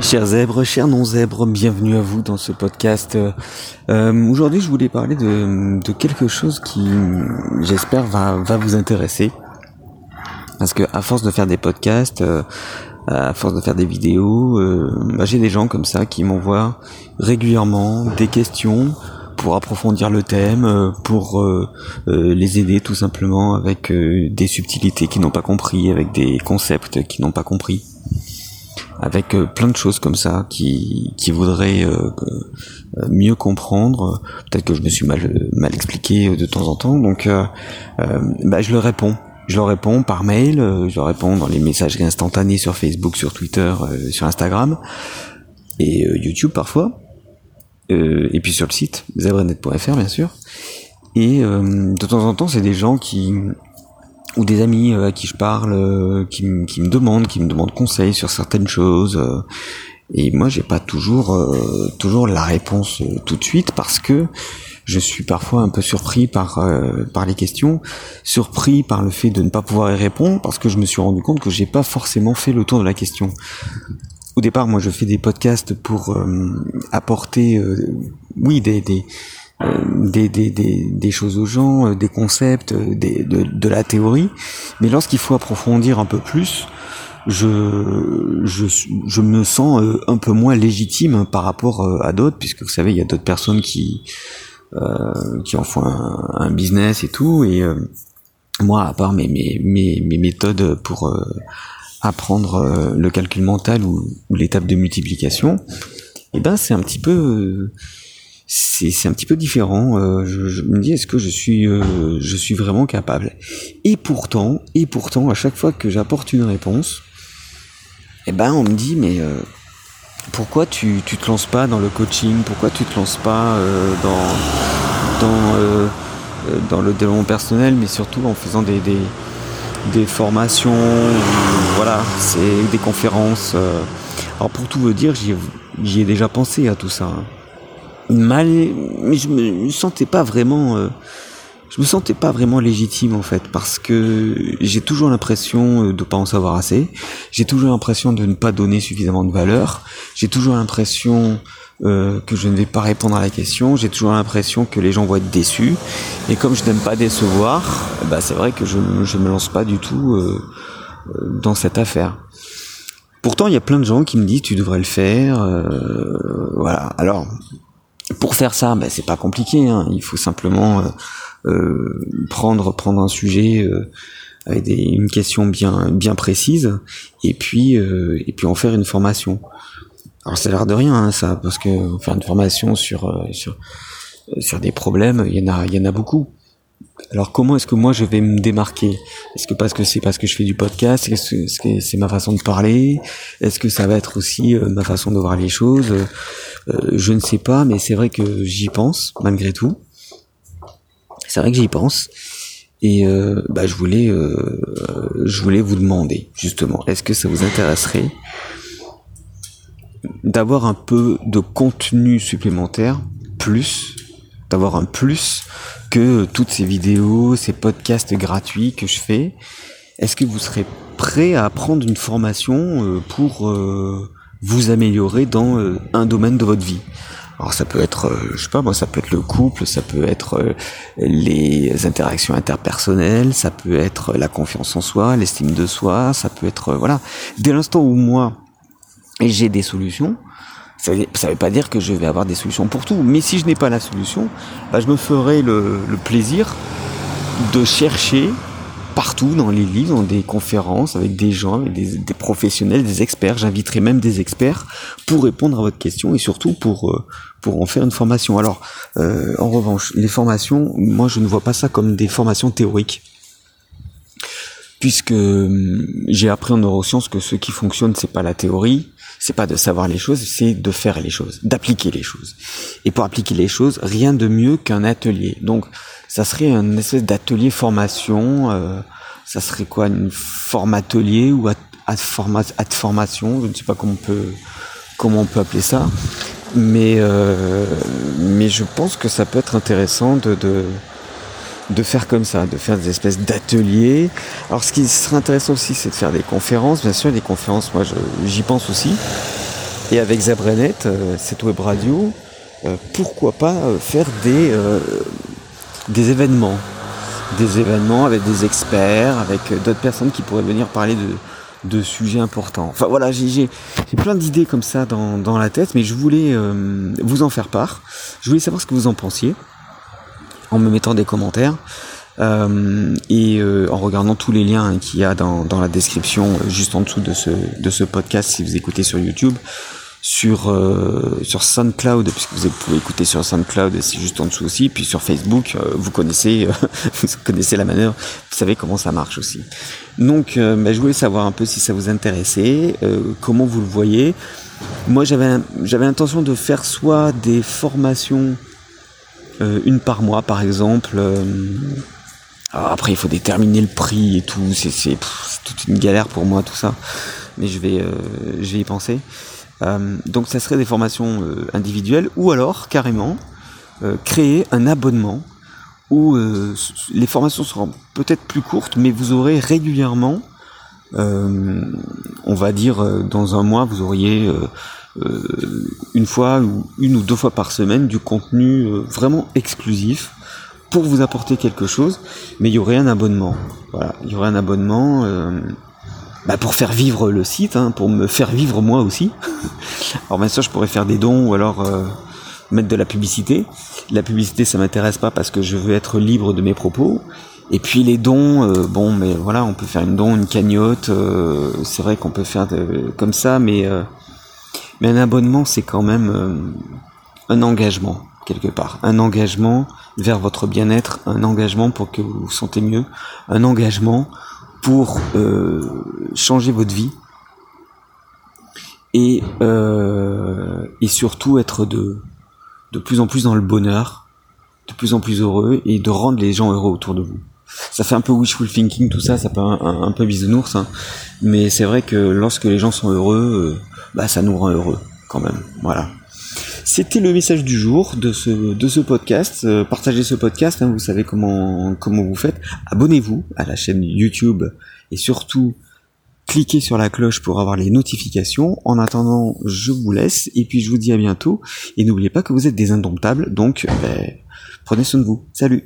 Chers zèbres, chers non-zèbres, bienvenue à vous dans ce podcast. Euh, Aujourd'hui, je voulais parler de, quelque chose qui, j'espère, va, vous intéresser. Parce que à force de faire des podcasts, euh, à force de faire des vidéos, euh, bah, j'ai des gens comme ça qui m'envoient régulièrement des questions pour approfondir le thème, euh, pour euh, les aider tout simplement avec des subtilités qu'ils n'ont pas compris, avec des concepts qu'ils n'ont pas compris avec euh, plein de choses comme ça qui, qui voudraient euh, euh, mieux comprendre. Peut-être que je me suis mal, mal expliqué de temps en temps, donc bah, je le réponds. Je leur réponds par mail, je leur réponds dans les messageries instantanées sur Facebook, sur Twitter, sur Instagram et YouTube parfois. et puis sur le site zebrenet.fr bien sûr. Et de temps en temps, c'est des gens qui ou des amis euh, à qui je parle, euh, qui, me demandent, qui me demandent conseil sur certaines choses. Euh, et moi, j'ai pas toujours toujours la réponse tout de suite parce que je suis parfois un peu surpris par par les questions, surpris par le fait de ne pas pouvoir y répondre parce que je me suis rendu compte que j'ai pas forcément fait le tour de la question. Au départ, moi, je fais des podcasts pour apporter, oui, des, des, des, des, des, choses aux gens, euh, des concepts, euh, des, de, de la théorie. Mais lorsqu'il faut approfondir un peu plus, je, je, je me sens un peu moins légitime par rapport à d'autres, puisque vous savez, il y a d'autres personnes qui, euh, qui en font un, business et tout. Et moi, à part mes, mes, mes, mes méthodes pour apprendre le calcul mental ou, ou l'étape de multiplication, eh ben c'est un petit peu c'est un petit peu différent. Euh, je, me dis est-ce que je suis euh, je suis vraiment capable? Et pourtant et pourtant à chaque fois que j'apporte une réponse, eh ben on me dit mais euh, pourquoi tu tu te lances pas dans le coaching? Pourquoi tu te lances pas dans dans dans le développement personnel, mais surtout en faisant des, des, formations, voilà, c'est des conférences. Alors pour tout vous dire, j'y ai déjà pensé à tout ça. Hein mal, mais je me sentais pas vraiment, euh, je me sentais pas vraiment légitime en fait, parce que j'ai toujours l'impression euh, de pas en savoir assez, j'ai toujours l'impression de ne pas donner suffisamment de valeur, j'ai toujours l'impression euh, que je ne vais pas répondre à la question, j'ai toujours l'impression que les gens vont être déçus, et comme je n'aime pas décevoir, bah c'est vrai que je, je me lance pas du tout euh, dans cette affaire. Pourtant, il y a plein de gens qui me disent tu devrais le faire, voilà. Alors, pour faire ça, ben, c'est pas compliqué. Hein. Il faut simplement euh, euh, prendre prendre un sujet euh, avec des, une question bien bien précise et puis et puis en faire une formation. Alors ça a l'air de rien hein, ça, parce que faire une formation sur sur sur des problèmes, il y en a il y en a beaucoup. Alors comment est-ce que moi je vais me démarquer? Est-ce que parce que c'est parce que je fais du podcast Est-ce que c'est ma façon de parler? Est-ce que ça va être aussi ma façon de voir les choses? Euh, je ne sais pas, mais c'est vrai que j'y pense malgré tout. C'est vrai que j'y pense. Et euh, bah, je voulais, euh, je voulais vous demander justement, est-ce que ça vous intéresserait d'avoir un peu de contenu supplémentaire, plus, d'avoir un plus que toutes ces vidéos, ces podcasts gratuits que je fais. Est-ce que vous serez prêt à prendre une formation pour vous améliorer dans euh, un domaine de votre vie? Alors ça peut être, euh, je sais pas moi, ça peut être le couple, ça peut être euh, les interactions interpersonnelles, ça peut être la confiance en soi, l'estime de soi, ça peut être voilà. Dès l'instant où moi j'ai des solutions, ça ne veut pas dire que je vais avoir des solutions pour tout, mais si je n'ai pas la solution, bah, je me ferai le, le plaisir de chercher partout dans les livres, dans des conférences avec des gens, avec des, professionnels, des experts. J'inviterai même des experts pour répondre à votre question et surtout pour euh, pour en faire une formation. Alors, euh, en revanche, les formations, moi je ne vois pas ça comme des formations théoriques puisque hum, j'ai appris en neurosciences que ce qui fonctionne c'est pas la théorie, c'est pas de savoir les choses, c'est de faire les choses, d'appliquer les choses. Et pour appliquer les choses, rien de mieux qu'un atelier. Donc ça serait un espèce d'atelier formation. Euh, ça serait quoi, une forme atelier ou à, format, formation, je ne sais pas comment on peut comment on peut appeler ça, mais euh, mais je pense que ça peut être intéressant de, de de faire comme ça, de faire des espèces d'ateliers. Alors ce qui serait intéressant aussi, c'est de faire des conférences. Bien sûr, les conférences, moi j'y pense aussi. Et avec Zabranet, cette web radio, pourquoi pas faire des, des événements des événements avec des experts, avec d'autres personnes qui pourraient venir parler de, de sujets importants. Enfin voilà, j'ai plein d'idées comme ça dans, dans, la tête, mais je voulais euh, vous en faire part. Je voulais savoir ce que vous en pensiez en me mettant des commentaires. Euh, et euh, en regardant tous les liens qu'il y a dans, dans, la description juste en dessous de ce, de ce podcast si vous écoutez sur YouTube sur euh, sur SoundCloud puisque vous pouvez écouter sur SoundCloud c'est juste en dessous aussi puis sur Facebook euh, vous connaissez euh, vous connaissez la manière vous savez comment ça marche aussi donc bah, je voulais savoir un peu si ça vous intéressait comment vous le voyez moi j'avais j'avais l'intention de faire soit des formations une par mois par exemple après il faut déterminer le prix et tout c'est toute une galère pour moi tout ça mais je vais je vais y penser. Euh, donc ça serait des formations euh, individuelles ou alors carrément euh, créer un abonnement où les formations seront peut-être plus courtes, mais vous aurez régulièrement, on va dire dans un mois, vous auriez une fois ou une ou deux fois par semaine du contenu vraiment exclusif pour vous apporter quelque chose, mais il y aurait un abonnement. Voilà, il y aurait un abonnement bah pour faire vivre le site, hein, pour me faire vivre moi aussi. alors bien sûr, je pourrais faire des dons ou alors euh, mettre de la publicité. La publicité, ça m'intéresse pas parce que je veux être libre de mes propos. Et puis les dons, euh, bon, mais voilà, on peut faire une don, une cagnotte. Euh, c'est vrai qu'on peut faire comme ça, mais mais un abonnement, c'est quand même un engagement quelque part, un engagement vers votre bien-être, un engagement pour que vous vous sentez mieux, un engagement pour euh, changer votre vie et, euh, et surtout être de, de plus en plus dans le bonheur, de plus en plus heureux et de rendre les gens heureux autour de vous. Ça fait un peu wishful thinking tout ça, ça peut un, un, peu bisounours, hein, mais c'est vrai que lorsque les gens sont heureux, euh, bah ça nous rend heureux quand même. Voilà. C'était le message du jour de ce, de ce podcast. Euh, partagez ce podcast, hein, vous savez comment, comment vous faites. Abonnez-vous à la chaîne YouTube et surtout cliquez sur la cloche pour avoir les notifications. En attendant, je vous laisse et puis je vous dis à bientôt. Et n'oubliez pas que vous êtes des indomptables, donc ben, prenez soin de vous. Salut